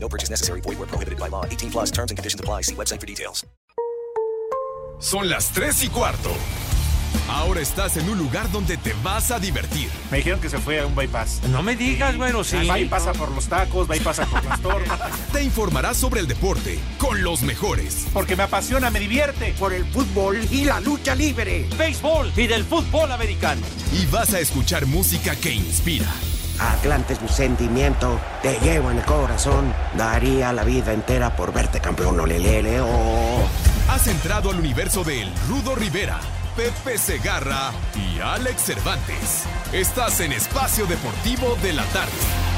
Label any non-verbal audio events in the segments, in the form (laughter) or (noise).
No purchase necessary. Void where prohibited by law. 18 plus terms and conditions apply. See website for details. Son las 3 y cuarto. Ahora estás en un lugar donde te vas a divertir. Me dijeron que se fue a un bypass. No me digas, bueno, sí. Pasa por los tacos, pasa por las tortas. (laughs) Te informarás sobre el deporte con los mejores. Porque me apasiona, me divierte. Por el fútbol y la lucha libre. Béisbol y del fútbol americano. Y vas a escuchar música que inspira. Atlante es mi sentimiento, te llevo en el corazón. Daría la vida entera por verte campeón, olelele, oh. Has entrado al universo de El Rudo Rivera, Pepe Segarra y Alex Cervantes. Estás en Espacio Deportivo de la Tarde.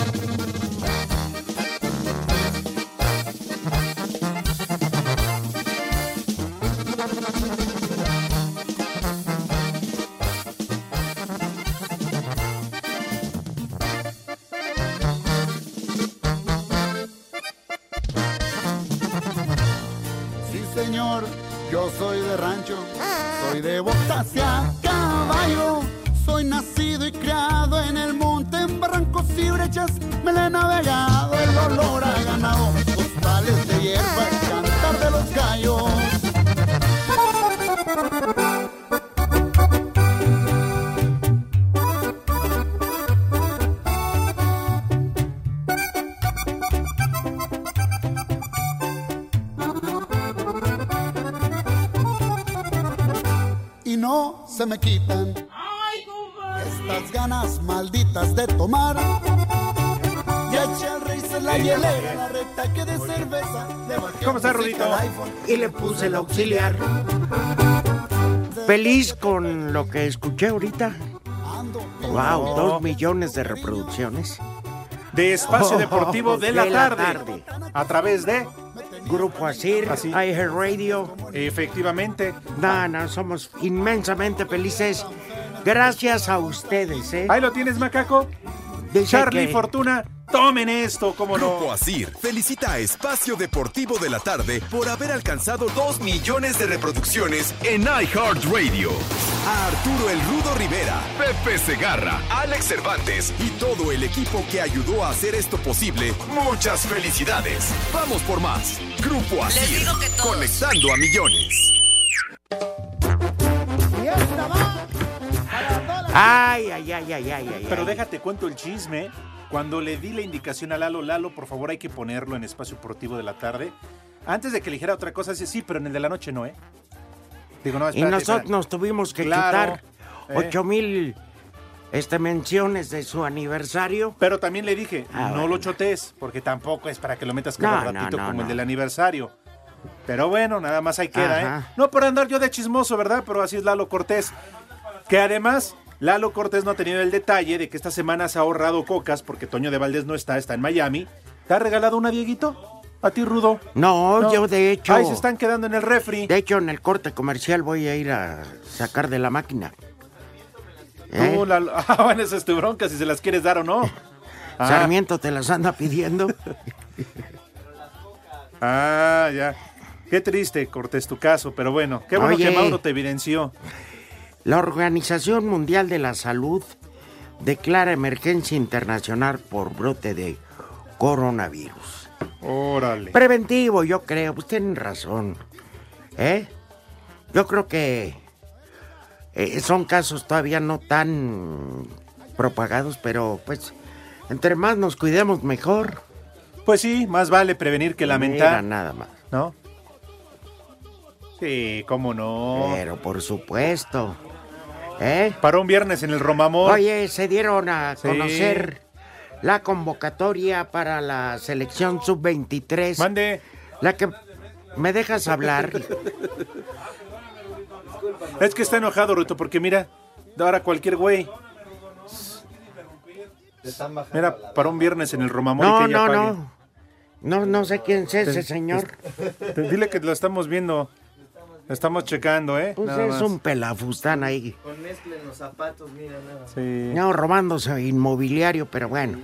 De rancho, soy de botas caballo. Soy nacido y criado en el monte, en barrancos y brechas. Me le he Y le puse el auxiliar. Feliz con lo que escuché ahorita. Wow, dos millones de reproducciones. De Espacio Oh, Deportivo de la, de la tarde, tarde. A través de, Grupo Asir, Así. iHeartRadio. efectivamente. No, no, somos inmensamente felices. Gracias a ustedes, ¿eh? Ahí lo tienes, macaco. Dice Charlie que- Fortuna, tomen esto, cómo Grupo no. Asir felicita a Espacio Deportivo de la Tarde por haber alcanzado 2 millones de reproducciones en iHeartRadio. A Arturo El Rudo Rivera, Pepe Segarra, Alex Cervantes y todo el equipo que ayudó a hacer esto posible, muchas felicidades. Vamos por más. Grupo Asir, conectando a millones. Ay, ay, ay, ay, ay, ay. Pero ay. déjate cuento el chisme. Cuando le di la indicación a Lalo, Lalo, por favor hay que ponerlo en espacio deportivo de la tarde. Antes de que eligiera otra cosa, dice, sí, pero en el de la noche no, ¿eh? Digo, no, Y espérate, nosotros espérate. nos tuvimos que Claro, quitar eh. ocho mil este, menciones de su aniversario. Pero también le dije, Ah, no bueno. lo chotees, porque tampoco es para que lo metas cada No, no, ratito no, como el no. del aniversario. Pero bueno, nada más ahí queda, ¿eh? Ajá. No por andar yo de chismoso, ¿verdad? Pero así es Lalo Cortés. Que además, Lalo Cortés no ha tenido el detalle de que esta semana se ha ahorrado cocas porque Toño de Valdés no está, está en Miami. ¿Te ha regalado una, Dieguito? ¿A ti, Rudo? No, No. yo de hecho. Ahí se están quedando en el refri. De hecho, en el corte comercial voy a ir a sacar de la máquina. ¿Eh? Tú, Lalo- (laughs) Ah, bueno, esa es tu bronca, si se las quieres dar o no. Ah, (laughs) Sarmiento te las anda pidiendo. (laughs) ah, ya. Qué triste, Cortés, tu caso, pero bueno, qué bueno Oye. que Mauro te evidenció. La Organización Mundial de la Salud declara emergencia internacional por brote de coronavirus. Órale. Preventivo, yo creo. Pues tienen razón. ¿Eh? Yo creo que eh, son casos todavía no tan propagados, pero pues entre más nos cuidemos mejor. Pues sí, más vale prevenir que Mira, lamentar, nada más. ¿no? Sí, cómo no. Pero por supuesto. ¿Eh? Para un viernes en el Romamor. Oye, se dieron a Sí. conocer la convocatoria para la selección sub-23. Mande. La que me dejas hablar. Es que está enojado, Ruto, porque mira, ahora cualquier güey. Mira, para un viernes en el Romamor y No, que no, pague. no. No, no sé quién es ese señor. Dile que lo estamos viendo. Estamos checando, ¿eh? Pues Nada es más. un pelafustán ahí. Con mezclen los zapatos, mira nada. Sí. No, robándose inmobiliario, pero bueno.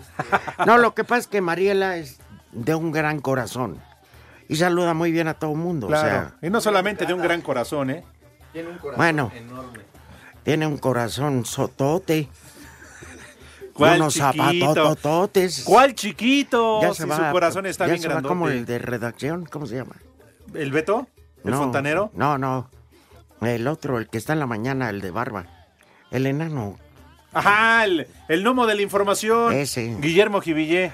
No, lo que pasa es que Mariela es de un gran corazón. Y saluda muy bien a todo el mundo. Claro. O sea, y no solamente de un gran corazón, ¿eh? Tiene un corazón Bueno. enorme. tiene un corazón sotote. ¿Cuál unos zapatototes. ¿Cuál chiquito? Ya si se va, su corazón está ya bien se va como el de redacción, ¿cómo se llama? ¿El Beto? ¿El No, fontanero? No, no. El otro, el que está en la mañana, el de barba. El enano. Ajá, el, el gnomo de la información. Ese. Guillermo Jivillé.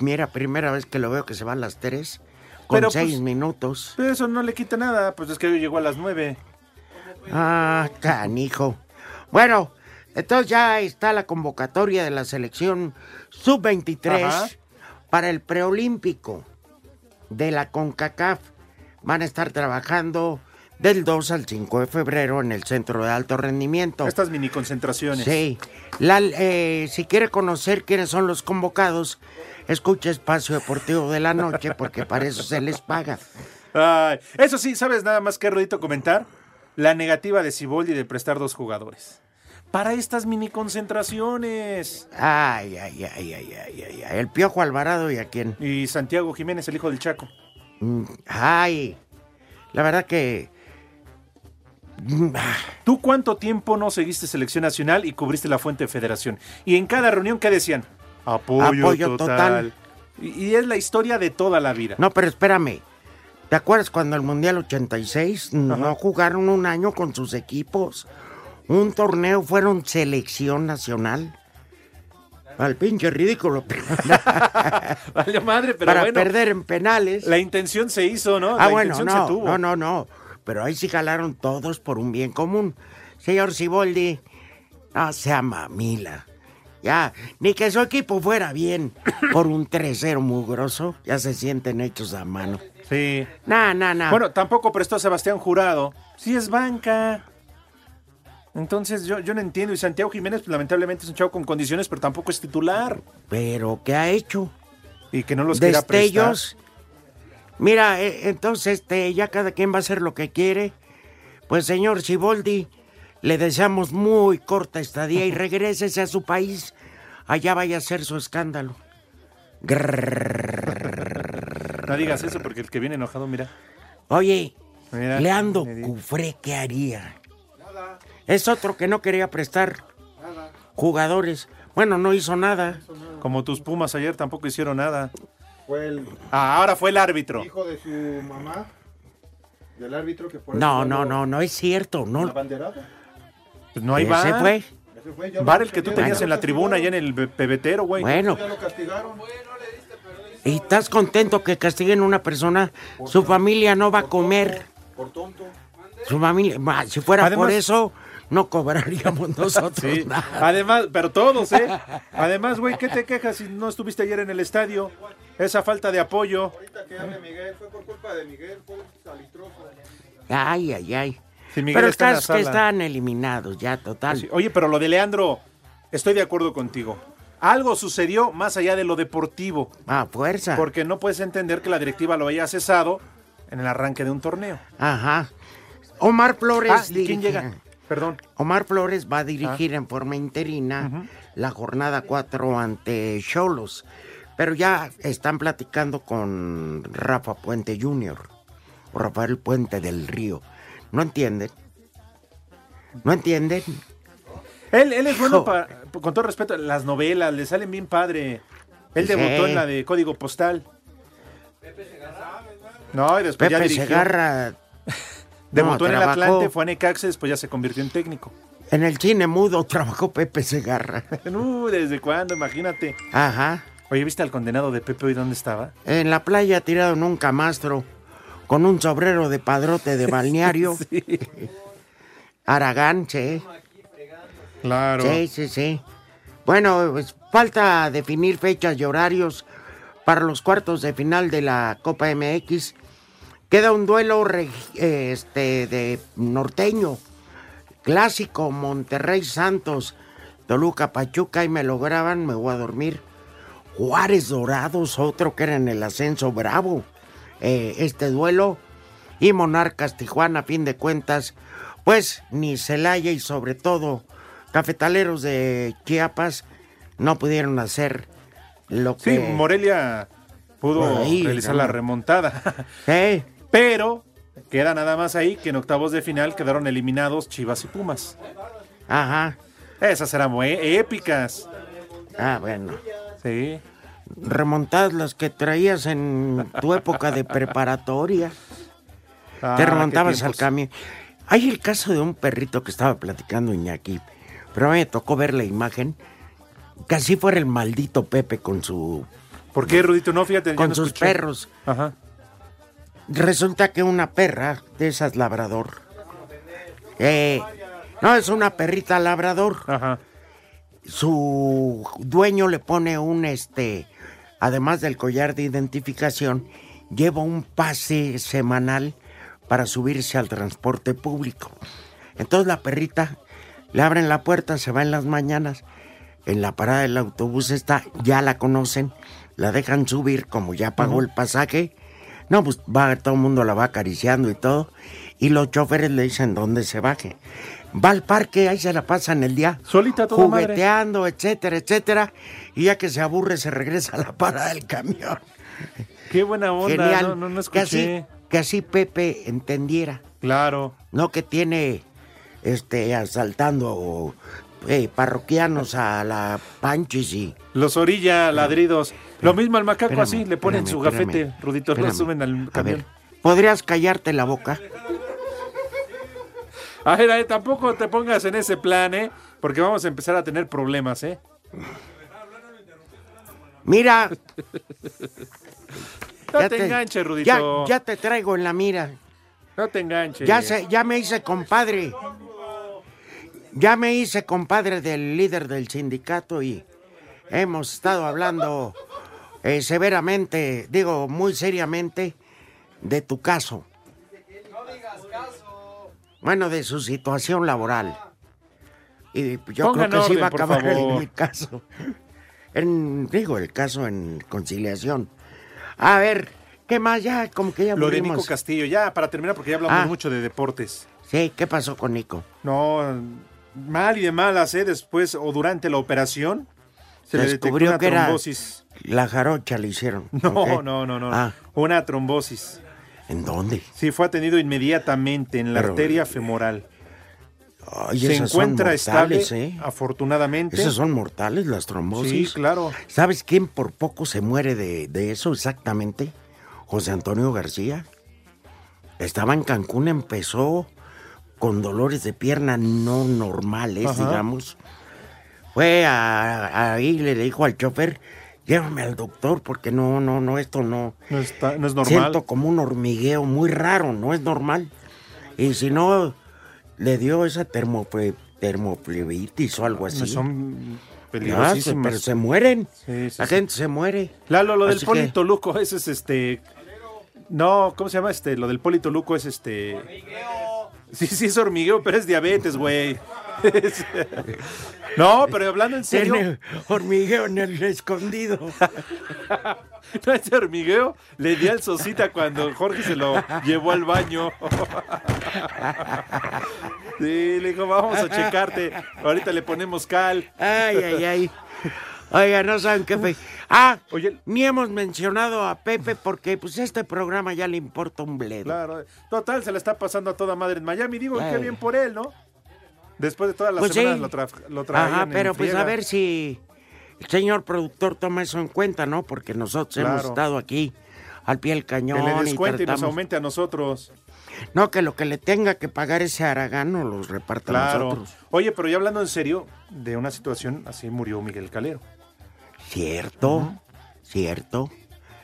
Mira, primera vez que lo veo que se va a las tres. Con Pero, seis pues, minutos. Pero eso no le quita nada, pues es que hoy llegó a las nueve. Ah, canijo. Bueno, entonces ya está la convocatoria de la selección Ajá. sub-23 para el preolímpico de la CONCACAF. Van a estar trabajando del 2 al 5 de febrero en el Centro de Alto Rendimiento. Estas mini concentraciones. Sí. La- eh, si quiere conocer quiénes son los convocados, escuche Espacio Deportivo de la Noche porque para eso se les paga. Ay, eso sí, ¿sabes nada más que Rodito comentar? La negativa de Ciboldi de prestar dos jugadores. Para estas mini concentraciones. Ay, ay, ay, ay, ay, ay, ay. El Piojo Alvarado y a quién. Y Santiago Jiménez, el hijo del Chaco. Mm, Ay, la verdad que... Mm, ah, ¿Tú cuánto tiempo no seguiste selección nacional y cubriste la fuente de federación? Y en cada reunión, ¿qué decían? Apoyo, Apoyo total. total. Y, y es la historia de toda la vida. No, pero espérame. ¿Te acuerdas cuando el Mundial 86 no jugaron un año con sus equipos? Un torneo fueron selección nacional. Al pinche ridículo. (laughs) Vale madre, pero para bueno. perder en penales. La intención se hizo, ¿no? Ah, la bueno, intención no, se tuvo. no, no, no. Pero ahí sí jalaron todos por un bien común. Señor Siboldi, no sea mamila. Ya, ni que su equipo fuera bien por un 3-0 mugroso, ya se sienten hechos a mano. Sí. Nah, nah, nah. Bueno, tampoco prestó a Sebastián Jurado. Sí es banca. Entonces yo, yo no entiendo. Y Santiago Jiménez, pues, lamentablemente es un chavo con condiciones, pero tampoco es titular. Pero, ¿qué ha hecho? Y que no los quiera prestar. Destellos. Mira, eh, entonces este, ya cada quien va a hacer lo que quiere. Pues, señor Siboldi, le deseamos muy corta estadía y (laughs) regrésese a su país. Allá vaya a hacer su escándalo. No digas eso porque el que viene enojado, mira. Oye, Mira, Cufré, ¿qué haría? Es otro que no quería prestar jugadores. Bueno, no hizo nada. Como tus Pumas ayer tampoco hicieron nada. Fue el Ah, ahora fue el árbitro. hijo de su mamá, del árbitro que por No, no, no, no es cierto. la No, banderada. Pues no hay Ese bar. fue. Ese fue, ya lo Bar el que tú tenías en la tribuna, allá castigaron, en el be- pebetero, güey. Bueno, Ya lo castigaron. ¿y estás contento que castiguen a una persona? Su familia no va a comer. Por tonto. Su familia, si fuera Además- por eso, no cobraríamos (laughs) nosotros Sí. nada. Además, pero todos, ¿eh? (laughs) Además, güey, ¿qué te quejas si no estuviste ayer en el estadio? Esa falta de apoyo. Ahorita que hable Miguel, fue por culpa de Miguel, fue salistroso. Ay, ay, ay. Pero está que están eliminados ya, total. Sí. Oye, pero lo de Leandro, estoy de acuerdo contigo. Algo sucedió más allá de lo deportivo, Ah, fuerza. porque no puedes entender que la directiva lo haya cesado en el arranque de un torneo. Ajá. Omar Flores Ah, ¿y quién llega? Perdón. Omar Flores va a dirigir Ah. en forma interina la jornada 4 ante Cholos. Pero ya están platicando con Rafa Puente Jr. o Rafael Puente del Río. ¿No entienden? ¿No entienden? Él, él es bueno para, con todo respeto, las novelas, le salen bien padre. Él Sí. debutó en la de Código Postal. No, y después ya Pepe dirigió. Segarra Debutó no, en el Atlante, fue a Necaxa, después ya se convirtió en técnico. en el cine mudo trabajó Pepe Segarra. (laughs) ¿desde cuándo? Imagínate. Ajá. Oye, ¿viste al condenado de Pepe hoy dónde estaba? En la playa tirado en un camastro con un sobrero de padrote de (laughs) balneario. Aragán, che. Claro. Sí, sí, sí. Bueno, pues, falta definir fechas y horarios para los cuartos de final de la Copa MX. Queda un duelo eh, este, de norteño, clásico Monterrey Santos, Toluca Pachuca y me lo graban, me voy a dormir. Juárez Dorados, otro que era en el ascenso bravo. Eh, este duelo y Monarcas Tijuana, a fin de cuentas, pues ni Celaya y sobre todo cafetaleros de Chiapas no pudieron hacer lo Sí, que... Morelia pudo Ahí, realizar no. la remontada. Sí. (laughs) Pero queda nada más ahí que en octavos de final quedaron eliminados Chivas y Pumas. Ajá. Esas eran muy épicas. Ah, bueno. Sí. Remontadas las que traías en tu época de preparatoria. Ah, Te remontabas al camión. Hay el caso de un perrito que estaba platicando Iñaki, pero a mí me tocó ver la imagen. Así fuera el maldito Pepe con su. ¿Por qué, Rudito? No, fíjate. Con no sus escuché. perros. Ajá. Resulta que una perra de esas labrador. eh, no, es una perrita labrador. Ajá. Su dueño le pone un este. Además del collar de identificación, lleva un pase semanal para subirse al transporte público. Entonces la perrita le abren la puerta, se va en las mañanas. En la parada del autobús está, ya la conocen, la dejan subir como ya pagó el pasaje. No, pues va, todo el mundo la va acariciando y todo. Y los choferes le dicen dónde se baje. Va al parque, ahí se la pasan el día. Solita toda madre. Jugueteando, etcétera, etcétera. Y ya que se aburre, se regresa a la parada del camión. Qué buena onda. Genial. No, no, no que, así, que así Pepe entendiera. Claro. No que tiene este asaltando eh, parroquianos a la Panchis y. Los orilla ladridos. Lo mismo al macaco Espérame, así, le ponen espérame, su gafete, Rudito, lo suben al camión. ver, ¿podrías callarte la boca? A ver, eh, tampoco te pongas en ese plan, ¿eh? Porque vamos a empezar a tener problemas, ¿eh? Mira, (laughs) No te, enganches, ya, Rudito. ya te traigo en la mira. No te enganches. Ya, se, ya me hice compadre. Ya me hice compadre del líder del sindicato y hemos estado hablando eh, severamente, digo muy seriamente, de tu caso. Bueno, de su situación laboral. Y yo creo que sí va a acabar en mi caso. En, digo, el caso en conciliación. A ver, ¿qué más? Ya, como que ya Lo de. Nico Castillo, ya para terminar, porque ya hablamos Ah. mucho de deportes. Sí, ¿qué pasó con Nico? No, mal y de malas, ¿eh? Después o durante la operación se le Descubrió una que era trombosis. la jarocha le hicieron. (laughs) No, no, no, no. Ah, Una trombosis. ¿en dónde? Sí, fue atendido inmediatamente en la Pero- arteria femoral. Ay, Se encuentra mortales, estable, ¿eh? afortunadamente. Esas son mortales, las trombosis. Sí, claro. ¿Sabes quién por poco se muere de, de eso exactamente? José Antonio García. Estaba en Cancún, empezó con dolores de pierna no normales, Ajá. digamos. Fue a- ahí, le dijo al chofer, llévame al doctor porque no, no, no, esto no. No, está, no es normal. Siento como un hormigueo muy raro, no es normal. Y si no, le dio esa termofle- termoflebitis o algo así. Son peligrosísimas. pero se mueren. Sí, sí, La sí. gente se muere. Lalo, lo del Polito que- Luco, ese es este. No, ¿cómo se llama este? Lo del Polito Luco es este. Sí, sí, es hormigueo, pero es diabetes, güey. No, pero hablando en serio. Tiene hormigueo en el escondido. No, ese hormigueo le di al Sosita cuando Jorge se lo llevó al baño. Sí, le dijo, vamos a checarte. Ahorita le ponemos cal. Ay, ay, ay. Oiga, no saben qué fe. Ah, Oye, ni hemos mencionado a Pepe porque pues este programa ya le importa un bledo. claro. Total, se le está pasando a toda madre en Miami. Digo, qué bien por él, ¿no? Después de todas las Pues semanas sí. lo, tra- lo traían Ajá, en pero pues a ver si el señor productor toma eso en cuenta, ¿no? Porque nosotros hemos estado aquí al pie del cañón. Que le y descuente y nos tratamos- aumente a nosotros. No, que lo que le tenga que pagar ese Aragán nos los reparta a nosotros. Oye, pero ya hablando en serio, de una situación así murió Miguel Calero. Cierto, cierto.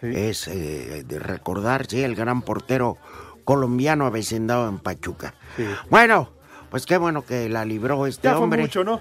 Sí. Es eh, de recordar, sí, el gran portero colombiano avecindado en Pachuca. Sí. Bueno, pues qué bueno que la libró este Ya fue hombre. mucho, ¿no?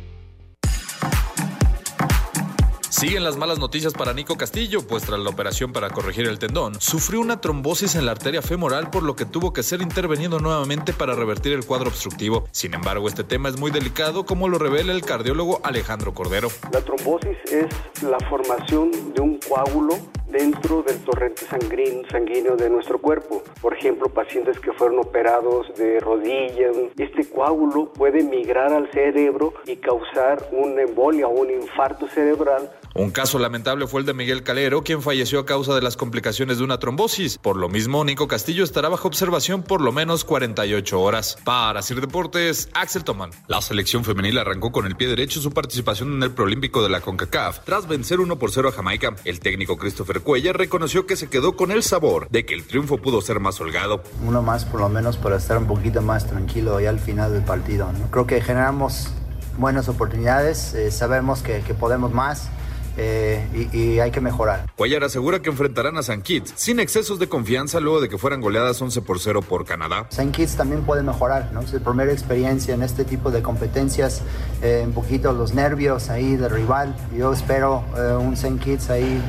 Siguen las malas noticias para Nico Castillo, pues tras la operación para corregir el tendón, sufrió una trombosis en la arteria femoral por lo que tuvo que ser intervenido nuevamente para revertir el cuadro obstructivo. Sin embargo, este tema es muy delicado como lo revela el cardiólogo Alejandro Cordero. La trombosis es la formación de un coágulo dentro del torrente sanguíneo, sanguíneo de nuestro cuerpo. Por ejemplo, pacientes que fueron operados de rodillas, este coágulo puede migrar al cerebro y causar una embolia o un infarto cerebral un caso lamentable fue el de Miguel Calero, quien falleció a causa de las complicaciones de una trombosis. Por lo mismo, Nico Castillo estará bajo observación por lo menos 48 horas. Para Sir Deportes, Axel Toman. La selección femenil arrancó con el pie derecho su participación en el Proolímpico de la CONCACAF tras vencer 1 por 0 a Jamaica. El técnico Christopher Cuellar reconoció que se quedó con el sabor de que el triunfo pudo ser más holgado. Uno más por lo menos para estar un poquito más tranquilo ya al final del partido. Creo que generamos buenas oportunidades, eh, sabemos que, que podemos más eh, y, hay que mejorar. Cuellar asegura que enfrentarán a San Kitts sin excesos de confianza luego de que fueran goleadas 11 por 0 por Canadá. San Kitts también puede mejorar, ¿no? Es la primera experiencia en este tipo de competencias, eh, un poquito los nervios ahí del rival. Yo espero eh, un San Kitts ahí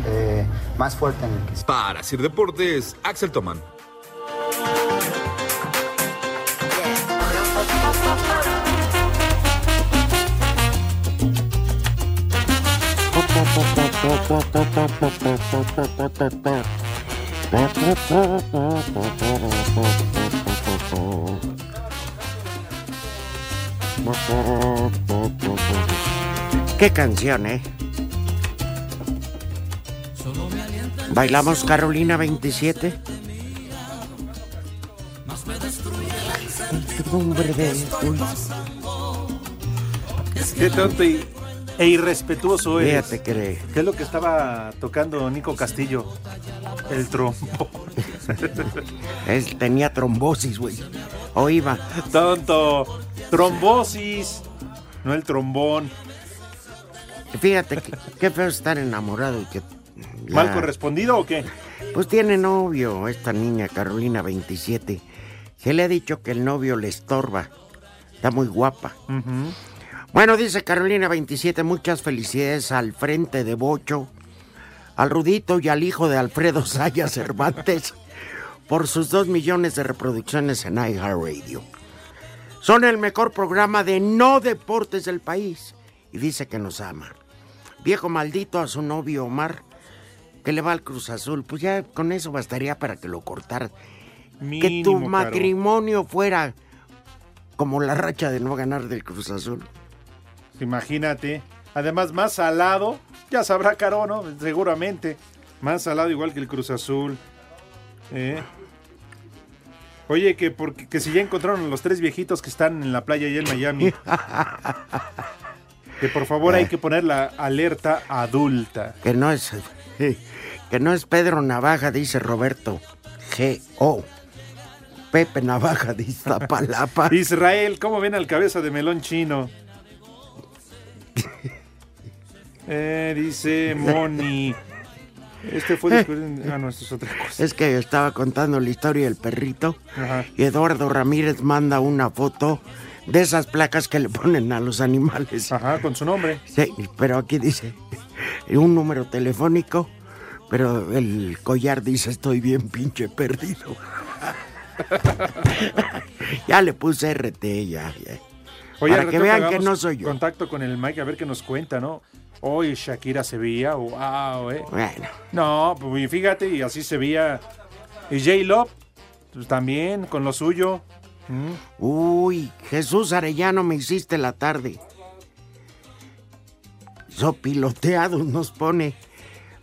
más fuerte en el que... Para Sir Deportes, Axel Tomán. Qué canción, ¿eh? ¿Bailamos Carolina 27? Qué tonto y e irrespetuoso es. Fíjate que... ¿Qué es lo que estaba tocando Nico Castillo? El trombo. Él (laughs) tenía trombosis, güey. O iba. Tonto. Trombosis. No el trombón. Fíjate que, qué feo estar enamorado y que. ¿Mal correspondido o qué? Pues tiene novio, esta niña Carolina 27. Se le ha dicho que el novio le estorba. Está muy guapa. Bueno, dice Carolina 27, muchas felicidades al frente de Bocho, al Rudito y al hijo de Alfredo (laughs) Saya Cervantes por sus dos millones de reproducciones en iHeartRadio. Son el mejor programa de no deportes del país y dice que nos ama. Viejo maldito a su novio Omar, que le va al Cruz Azul, pues ya con eso bastaría para que lo cortara. que tu matrimonio fuera como la racha de no ganar del Cruz Azul. Imagínate. Además, más salado, ya sabrá Caro, ¿no? Seguramente. Más salado igual que el Cruz Azul. ¿Eh? Oye, que, porque, que si ya encontraron los tres viejitos que están en la playa y en Miami. (laughs) que por favor hay que poner la alerta adulta. Que no es. Que no es Pedro Navaja, dice Roberto. G.O. Pepe Navaja dice Palapa. Israel, ¿cómo ven al cabeza de melón chino? Eh, dice Moni. Este fue (laughs) Ah, no, esto es otra cosa. Es que estaba contando la historia del perrito. Y Eduardo Ramírez manda una foto de esas placas que le ponen a los animales. Ajá, con su nombre. Sí, pero aquí dice un número telefónico, pero el collar dice estoy bien pinche perdido. (laughs) ya le puse RT, ya. para que vean que no soy yo. Contacto con el Mike a ver qué nos cuenta, ¿no? Hoy Shakira se veía, wow, eh. Bueno. No, pues fíjate, y así se veía. Y J-Lo, pues, también, con lo suyo. ¿Mm? Uy, Jesús Arellano, me hiciste la tarde. Sopiloteados nos pone.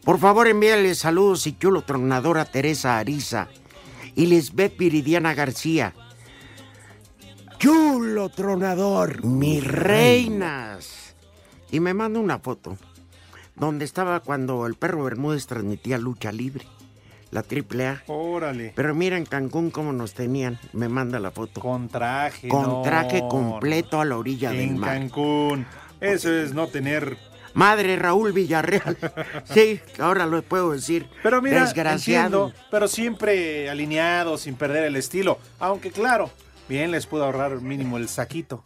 Por favor, envíale saludos y chulo tronador a Teresa Ariza y Lisbeth Viridiana García. Chulo tronador, mis reinas y me manda una foto donde estaba cuando el perro Bermúdez transmitía lucha libre. la triple A. Órale. Pero mira en Cancún cómo nos tenían. Me manda la foto. Con traje. Con no, traje completo a la orilla del En mar. Cancún. Eso es no tener. Madre Raúl Villarreal. (laughs) Sí, ahora lo puedo decir. Pero mira, Desgraciado. entiendo, pero siempre alineado, sin perder el estilo. Aunque claro, bien les pudo ahorrar mínimo el saquito.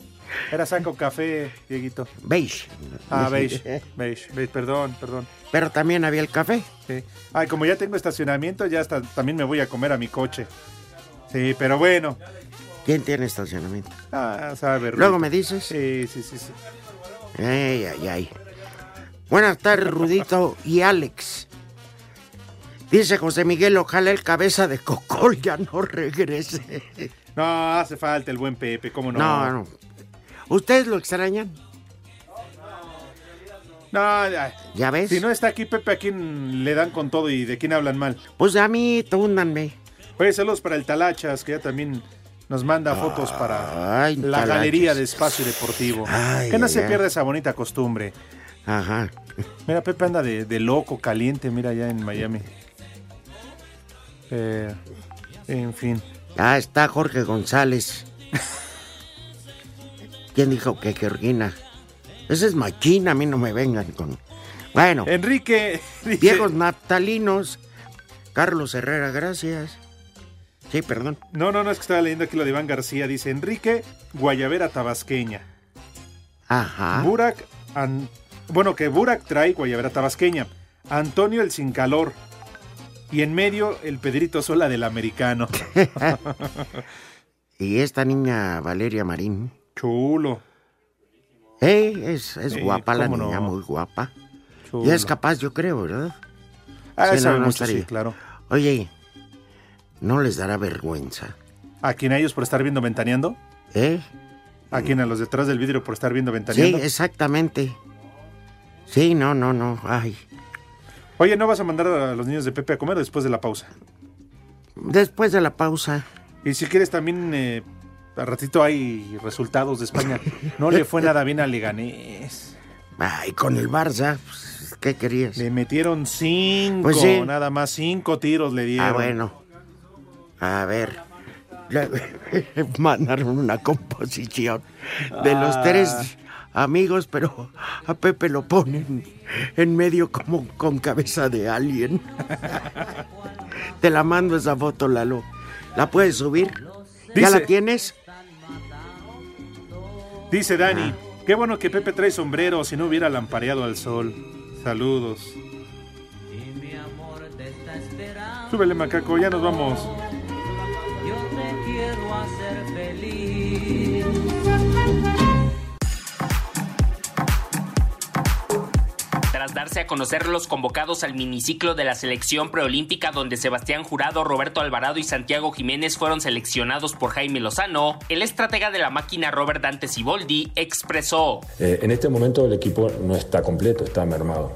Era saco café, Dieguito. Beige. Ah, beige, (laughs) beige, beige, perdón, perdón. Pero también había el café. Sí. Ay, como ya tengo estacionamiento, ya hasta también me voy a comer a mi coche. Sí, pero bueno. ¿Quién tiene estacionamiento? Ah, sabe, Rudito. Luego me dices. Sí, sí, sí, sí. Ay, ay, ay. Buenas tardes, Rudito y Alex. Dice José Miguel, ojalá el cabeza de cocol ya no regrese. No, hace falta el buen Pepe, ¿cómo no? No, no. ¿Ustedes lo extrañan? No, ya. ¿Ya ves? Si no está aquí Pepe, ¿a quién le dan con todo y de quién hablan mal? Pues a mí, túndanme. Oye, saludos para el Talachas, que ya también nos manda fotos para Ay, la Talachas. galería de espacio deportivo. Ay, que no se pierda esa bonita costumbre. Ajá. Mira, Pepe anda de, de loco, caliente, mira, allá en Miami. Eh, en fin. Ah, está Jorge González. (laughs) ¿Quién dijo que Georgina? Esa es machina, a mí no me vengan con... Bueno. Enrique. (laughs) dice- Viejos naftalinos. Carlos Herrera, gracias. Sí, perdón. No, no, no, es que estaba leyendo aquí lo de Iván García. Dice Enrique Guayavera Tabasqueña. Ajá. Burak, An- bueno, que Burak trae Guayavera Tabasqueña. Antonio el sin calor. Y en medio el Pedrito Sola del americano. (laughs) Y esta niña Valeria Marín. Chulo. Eh, es, es Sí, guapa la niña, no. muy guapa. Chulo. Y es capaz, yo creo, ¿verdad? Ah, Sí, sabe no, mucho, sí, claro. Oye, ¿no les dará vergüenza? ¿A quién a ellos por estar viendo ventaneando? ¿Eh? ¿A quién a los detrás del vidrio por estar viendo Sí, ventaneando? exactamente. Sí, no, no, no. Ay. Oye, ¿no vas a mandar a los niños de Pepe a comer después de la pausa? Después de la pausa. Y si quieres también, eh, al ratito hay resultados de España. No le fue nada bien a Leganés. Ay, con el Barça, pues, ¿qué querías? Le metieron cinco, Pues sí. nada más cinco tiros le dieron. Ah, bueno. A ver. (laughs) Mandaron una composición de los Ah. tres amigos, pero a Pepe lo ponen en medio como con cabeza de alien. (laughs) Te la mando esa foto, Lalo. ¿La puedes subir? ¿Ya la tienes? Dice Dani, qué bueno que Pepe trae sombrero si no hubiera lampareado al sol. Saludos. Súbele, macaco, ya nos vamos. Yo te quiero hacer Tras darse a conocer los convocados al miniciclo de la selección preolímpica donde Sebastián Jurado, Roberto Alvarado y Santiago Jiménez fueron seleccionados por Jaime Lozano, el estratega de la máquina Robert Dante Siboldi expresó Eh, en este momento el equipo no está completo, está mermado.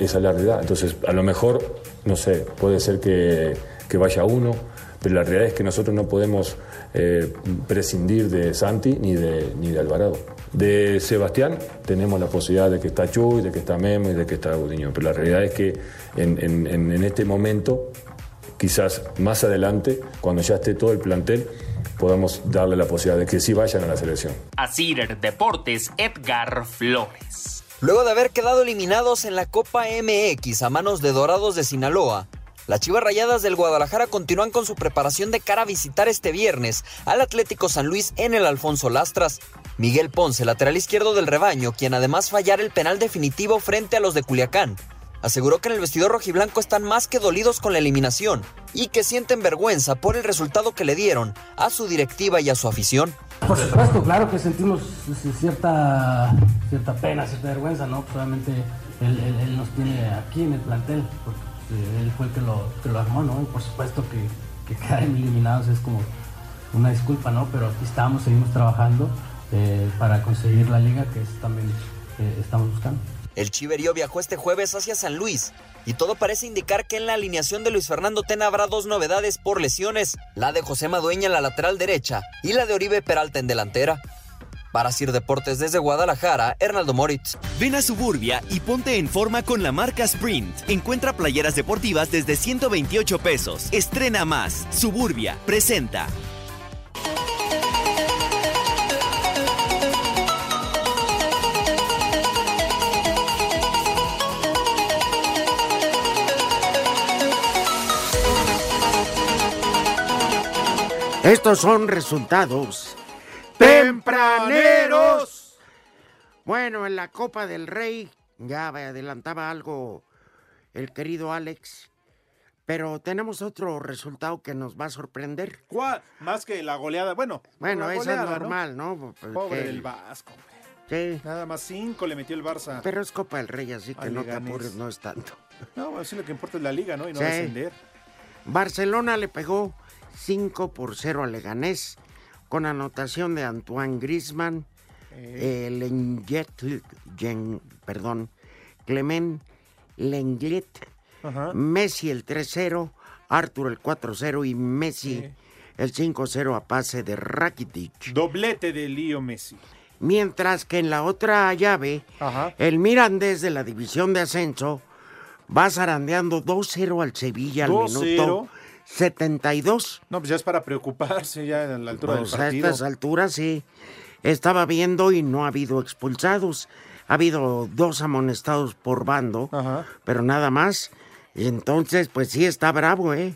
Esa es la realidad. Entonces, a lo mejor, no sé, puede ser que vaya uno, pero la realidad es que nosotros no podemos eh, prescindir de Santi ni de, ni de Alvarado. De Sebastián tenemos la posibilidad de que está Chuy, de que está Memo y de que está Gudiño, pero la realidad es que en, en- en- en este momento, quizás más adelante, cuando ya esté todo el plantel, podamos darle la posibilidad de que sí vayan a la selección. a Cider Deportes Edgar Flores. Luego de haber quedado eliminados en la Copa MX a manos de Dorados de Sinaloa, las Chivas Rayadas del Guadalajara continúan con su preparación de cara a visitar este viernes al Atlético San Luis en el Alfonso Lastras. Miguel Ponce, lateral izquierdo del rebaño, quien además fallara el penal definitivo frente a los de Culiacán, aseguró que en el vestidor rojiblanco están más que dolidos con la eliminación y que sienten vergüenza por el resultado que le dieron a su directiva y a su afición. Por supuesto, claro que sentimos pues, cierta, cierta pena, cierta vergüenza, ¿no? Pues obviamente él, nos tiene aquí en el plantel, pues, él fue el que lo, armó, ¿no? Y por supuesto que, que quedar eliminados es como una disculpa, ¿no? Pero aquí estamos, seguimos trabajando eh, para conseguir la liga, que también eh, estamos buscando. El Chiverío viajó este jueves hacia San Luis y todo parece indicar que en la alineación de Luis Fernando Tena habrá dos novedades por lesiones, la de José Madueña en la lateral derecha y la de Oribe Peralta en delantera. Para Sir Deportes desde Guadalajara, Hernaldo Moritz. Ven a Suburbia y ponte en forma con la marca Sprint. Encuentra playeras deportivas desde 128 pesos. Estrena más. Suburbia presenta. Estos son resultados tempraneros. Bueno, en la Copa del Rey ya me adelantaba algo el querido Alex, pero tenemos otro resultado que nos va a sorprender. ¿Cuál? Más que la goleada. Bueno, Bueno, eso goleada, es normal, ¿no? Porque- Pobre del Vasco. hombre. Sí, Nada más cinco le metió el Barça. pero es Copa del Rey, así que no te apures, no es tanto. No, bueno, sí lo que importa es la liga, ¿no? Y no Sí. descender. Barcelona le pegó 5 por 0 al Leganés con anotación de Antoine Griezmann, Eh. Yen- perdón, Clement Lenglet, Messi el 3-0, Arthur el 4-0 y Messi Sí. el 5-0 a pase de Rakitic. Doblete de Lío Messi. Mientras que en la otra llave, Ajá. el Mirandés de la división de ascenso va zarandeando 2-0 al Sevilla al 2-0. minuto 72. No, pues ya es para preocuparse ya a la altura Pues del a partido. estas alturas sí. Estaba viendo y no ha habido expulsados. Ha habido dos amonestados por bando, pero nada más. Y entonces, pues sí está bravo, ¿eh?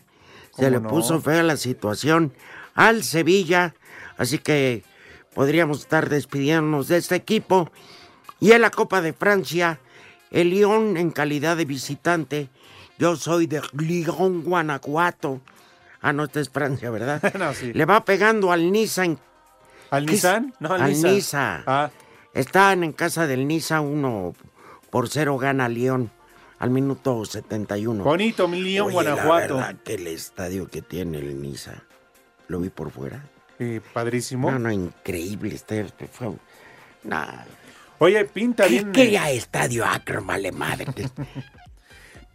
Se ¿Cómo le no? puso fea la situación al Sevilla. Así que podríamos estar despidiéndonos de este equipo. Y en la Copa de Francia, el Lyon en calidad de visitante. Yo soy de Lyon, Guanajuato. Ah, no, esta es Francia, ¿verdad? (laughs) No, sí. Le va pegando al Niza en ¿Al. Nissan? No, al al Niza. Niza. Ah. Están en casa del Niza, uno por cero gana León al minuto 71. Bonito, mi León, Guanajuato. La verdad que el estadio que tiene el Niza, lo vi por fuera. Sí, padrísimo. No, no, increíble. Este, fue, nah. Oye, pinta ¿Qué, bien. qué eh, ya estadio Akron, vale madre?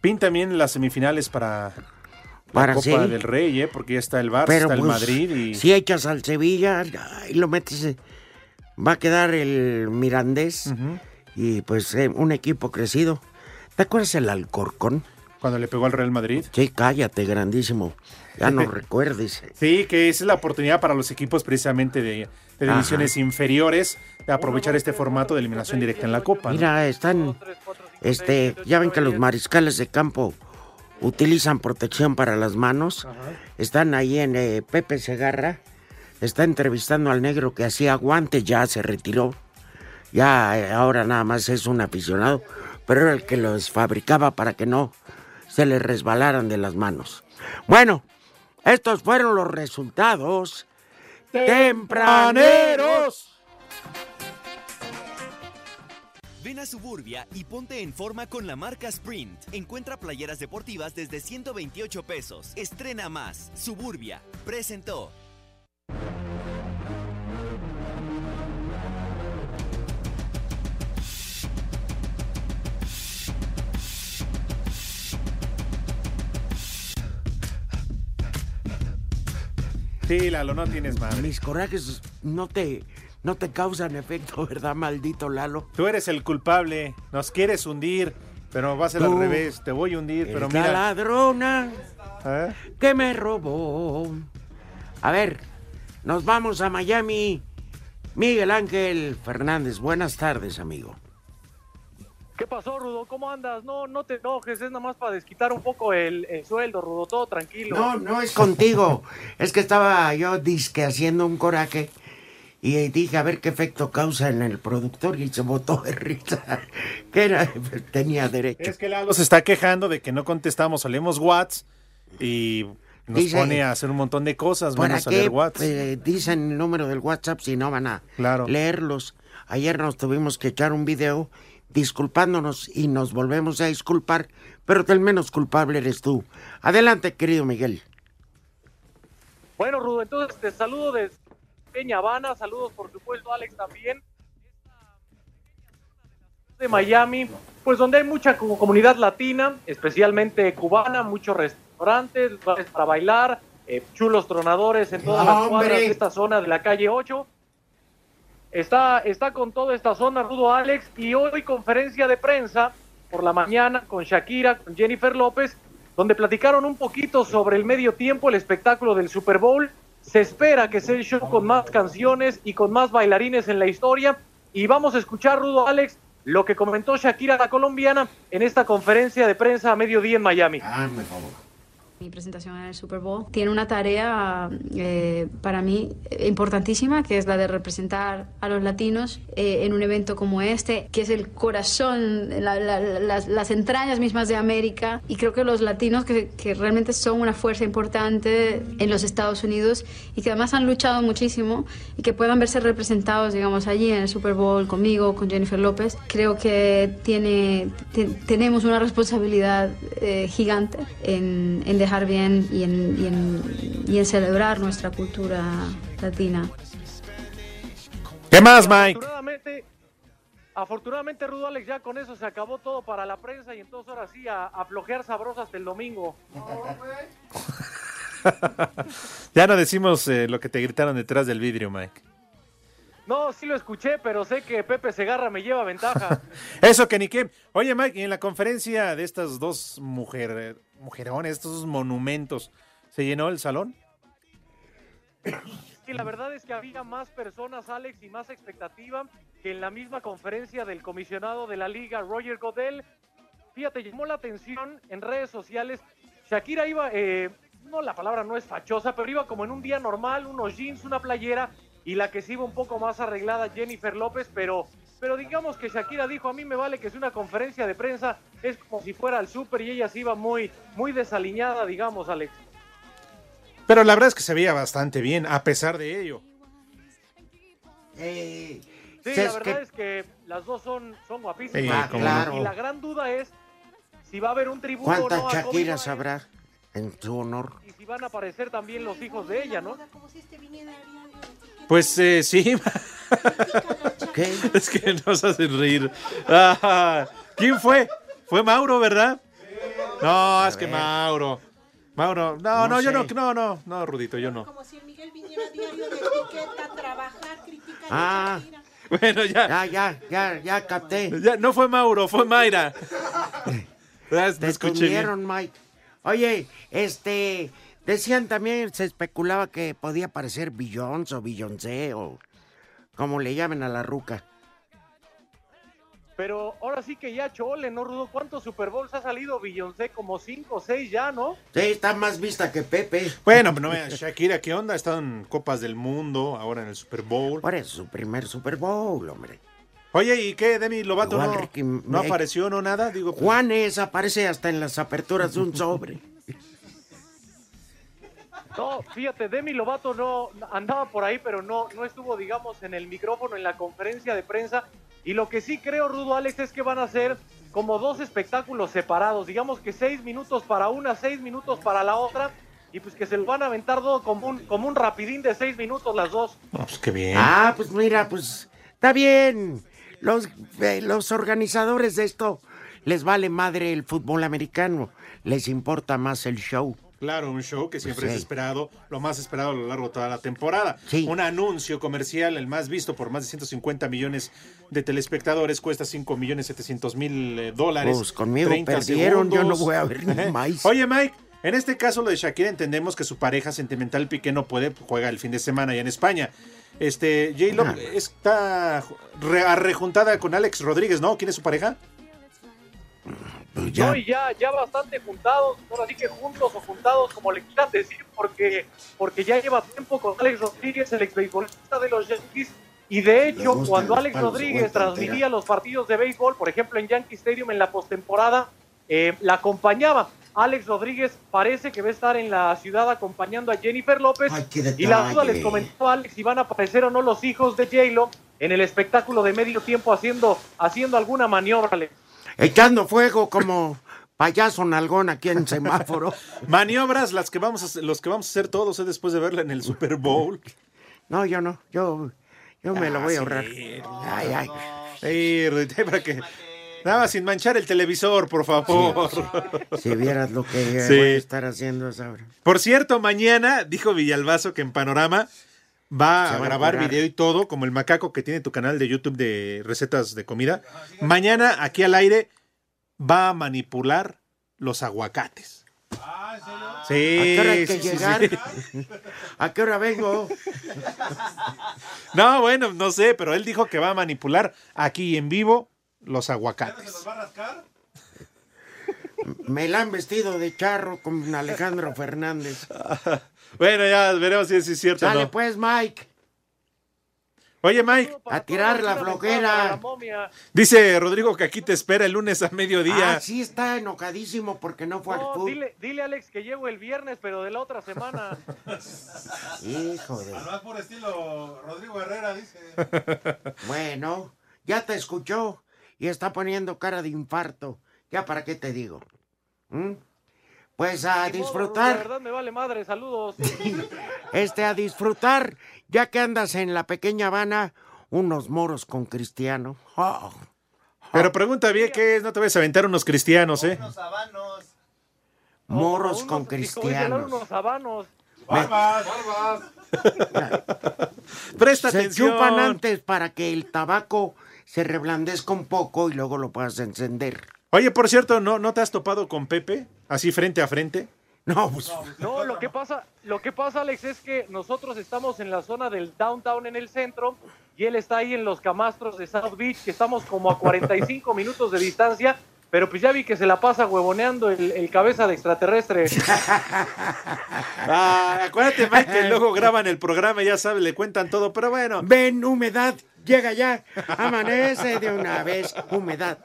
Pinta bien las semifinales para la Para Copa sí. del Rey, ¿eh? Porque ya está el Barça, está el pues, Madrid y... si echas al Sevilla y lo metes, eh, va a quedar el Mirandés y pues eh, un equipo crecido. ¿Te acuerdas el Alcorcón? Cuando le pegó al Real Madrid. Sí, cállate, grandísimo. Ya no (laughs) recuerdes. Sí, que esa es la oportunidad para los equipos precisamente de, de divisiones inferiores de aprovechar este formato de eliminación directa en la Copa. ¿no? Mira, están, este, ya ven que los mariscales de campo utilizan protección para las manos. Están ahí en eh, Pepe Segarra. Está entrevistando al negro que hacía guantes, ya se retiró. Ya eh, ahora nada más es un aficionado, pero era el que los fabricaba para que no se les resbalaran de las manos. Bueno, estos fueron los resultados tempraneros. Ven a Suburbia y ponte en forma con la marca Sprint. Encuentra playeras deportivas desde 128 pesos. Estrena más. Suburbia presentó. Sí, Lalo, no tienes madre. Mis corajes no te, no te causan efecto, (laughs) ¿verdad, maldito Lalo? Tú eres el culpable, nos quieres hundir, pero va a ser Tú, al revés, te voy a hundir, pero mira. ladrona ¿Eh? que me robó. A ver, nos vamos a Miami. Miguel Ángel Fernández, buenas tardes, amigo. ¿Qué pasó, Rudo? ¿Cómo andas? No, no te enojes, es nada más para desquitar un poco el, el sueldo, Rudo, todo tranquilo. No, no es contigo. Es que estaba yo disque haciendo un coraje y dije a ver qué efecto causa en el productor y se botó de risa. (laughs) Que era, tenía derecho. Es que Lalo se está quejando de que no contestamos, leemos Whats y nos Dice, pone a hacer un montón de cosas, ¿Para menos a qué leer Whats. eh, dicen el número del WhatsApp si no van a Claro. leerlos? Ayer nos tuvimos que echar un video disculpándonos y nos volvemos a disculpar, pero el menos culpable eres tú. Adelante, querido Miguel. Bueno, Rudo, entonces te saludo desde Peña Habana, saludos por supuesto Alex también. de Miami, pues donde hay mucha co- comunidad latina, especialmente cubana, muchos restaurantes, lugares para bailar, eh, chulos tronadores en todas las ¡Hombre! cuadras de esta zona de la calle 8. está, está con toda esta zona, Rudo Alex, y hoy conferencia de prensa por la mañana con Shakira, con Jennifer López, donde platicaron un poquito sobre el medio tiempo, el espectáculo del Super Bowl. Se espera que sea el show con más canciones y con más bailarines en la historia. Y vamos a escuchar, Rudo Alex, lo que comentó Shakira, la colombiana, en esta conferencia de prensa a mediodía en Miami. Mi presentación en el Super Bowl tiene una tarea eh, para mí importantísima, que es la de representar a los latinos eh, en un evento como este, que es el corazón, la- la- las, las entrañas mismas de América. Y creo que los latinos, que, que realmente son una fuerza importante en los Estados Unidos y que además han luchado muchísimo y que puedan verse representados, digamos, allí en el Super Bowl conmigo, con Jennifer López, creo que tiene, te- tenemos una responsabilidad eh, gigante en, en dejar bien y en, y, en, y en celebrar nuestra cultura latina. ¿Qué más, Mike? Afortunadamente, afortunadamente, Rudo Alex, ya con eso se acabó todo para la prensa y entonces ahora sí a, a flojear sabroso hasta el domingo. (laughs) Ya no decimos eh, lo que te gritaron detrás del vidrio, Mike. No, sí lo escuché, pero sé que Pepe Segarra me lleva ventaja. (laughs) Eso que ni qué. Oye, Mike, y en la conferencia de estas dos mujer, mujerones, estos monumentos, ¿se llenó el salón? Y la verdad es que había más personas, Alex, y más expectativa que en la misma conferencia del comisionado de la liga, Roger Godel. Fíjate, llamó la atención en redes sociales. Shakira iba, eh, no, la palabra no es fachosa, pero iba como en un día normal, unos jeans, una playera, y la que se iba un poco más arreglada, Jennifer López, pero, pero digamos que Shakira dijo, a mí me vale que es una conferencia de prensa, es como si fuera al súper y ella se iba muy, muy desaliñada, digamos, Alex. Pero la verdad es que se veía bastante bien, a pesar de ello. Sí, ¿sabes la verdad es que las dos son, son guapísimas. Sí, Ah, claro. Y la gran duda es si va a haber un tributo o ¿Cuántas no Shakiras habrá en su honor? y si van a aparecer también los hijos de ella, ¿no? Pues eh, sí. (laughs) ¿Qué? Es que nos hacen reír. Ah, ¿Quién fue? Fue Mauro, ¿verdad? No, es que ver. Mauro. Mauro, no, no, No yo no, no, no, no, Rudito, yo no. Como si el Miguel viniera diario de etiqueta a trabajar, criticar Ah, Bueno, ya. ya, ya, ya, ya capté. Ya, no fue Mauro, fue Mayra. (laughs) Te escuché Mike. Oye, este, decían también, se especulaba que podía parecer Beyoncé o Beyoncé o como le llamen a la ruca. Pero ahora sí que ya chole, ¿no, Rudo? ¿Cuántos Super Bowls ha salido Beyoncé? Como cinco o seis ya, ¿no? Sí, está más vista que Pepe. Bueno, pero no vean, Shakira, ¿qué onda? Ha estado en Copas del Mundo, ahora en el Super Bowl. Por eso, su primer Super Bowl, hombre. Oye, ¿y qué, Demi Lovato? Igual No, Ricky no apareció, no nada? Digo, pues, Juanes aparece hasta en las aperturas de un sobre. (laughs) No, fíjate, Demi Lovato no andaba por ahí, pero no, no estuvo, digamos, en el micrófono en la conferencia de prensa. Y lo que sí creo, Rudo Alex, es que van a ser como dos espectáculos separados. Digamos que seis minutos para una, seis minutos para la otra. Y pues que se lo van a aventar todo como un, como un rapidín de seis minutos las dos. pues qué bien. Ah, pues mira, pues está bien. Los, eh, los organizadores de esto les vale madre el fútbol americano. Les importa más el show. Claro, un show que siempre Sí. es esperado, lo más esperado a lo largo de toda la temporada. Sí. Un anuncio comercial, el más visto por más de 150 millones de telespectadores, cuesta 5 millones 700 mil eh, dólares. Pues conmigo 30 perdieron, yo no segundos. voy a ver ni (laughs) más. Oye, Mike, en este caso lo de Shakira entendemos que su pareja sentimental Piqué no puede, juega el fin de semana allá en España. Este, J-Lo Ah. está re- arrejuntada con Alex Rodríguez, ¿no? ¿Quién es su pareja? Pues ya. No, y ya, ya bastante juntados, ahora sí que juntos o juntados, como le quieran decir, porque, porque ya lleva tiempo con Alex Rodríguez, el ex beisbolista de los Yankees. Y de hecho, cuando Alex Rodríguez transmitía los partidos de béisbol, por ejemplo en Yankee Stadium en la postemporada, eh, la acompañaba. Alex Rodríguez parece que va a estar en la ciudad acompañando a Jennifer López. Ay, y la duda les comentó Alex si van a aparecer o no los hijos de J-Lo en el espectáculo de medio tiempo haciendo, haciendo alguna maniobra. Alex. Echando fuego como payaso nalgón aquí en semáforo. (laughs) Maniobras las que vamos a hacer, los que vamos a hacer todos eh, después de verla en el Super Bowl. No, yo no. Yo, yo me lo Ah, voy a sí. ahorrar. Ay, ay. Sí, Rudito, (laughs) para que nada más sin manchar el televisor, por favor. Si vieras lo que Sí. voy a estar haciendo esa hora. Por cierto, mañana dijo Villalbazo que en Panorama va Se a va a grabar video y todo, como el macaco que tiene tu canal de YouTube de recetas de comida. Mañana, aquí al aire, va a manipular los aguacates. Sí, ¿A qué hora hay que sí, llegar? sí. ¿A qué hora vengo? No, bueno, no sé, pero él dijo que va a manipular aquí en vivo los aguacates. Me la han vestido de charro con Alejandro Fernández. (laughs) Bueno, ya veremos si es cierto o no. pues, Mike. Oye, Mike, A tirar la flojera. dice Rodrigo que aquí te espera el lunes a mediodía. Ah, sí está enojadísimo porque no fue al No, fútbol. dile, dile Alex que llego el viernes, pero de la otra semana. (laughs) Hijo de... Además por estilo Rodrigo Herrera, dice. (laughs) Bueno, ya te escuchó y está poniendo cara de infarto. ¿Ya para qué te digo? ¿Mm? Pues a modo, La disfrutar, verdad me vale madre, saludos. (laughs) este, a disfrutar, ya que andas en la pequeña Habana, unos moros con cristiano. Oh, Pero pregunta bien qué es, no te vayas a aventar unos cristianos, ¿eh? moros con unos- como dice Lalo, cristianos. unos habanos. Barbas, barbas. (laughs) Presta Se atención. chupan antes para que el tabaco se reblandezca un poco y luego lo puedas encender. Oye, por cierto, ¿no, ¿no te has topado con Pepe? Así frente a frente. (laughs) No, pues No, lo que pasa, lo que pasa, Alex, es que nosotros estamos en la zona del downtown en el centro y él está ahí en los camastros de South Beach, que estamos como a 45 (laughs) minutos de distancia, pero pues ya vi que se la pasa huevoneando el, el cabeza de extraterrestre. (laughs) Ah, acuérdate, Mike, que luego graban el programa, ya sabes, le cuentan todo, pero bueno. ven, humedad, llega ya, amanece de una vez, humedad.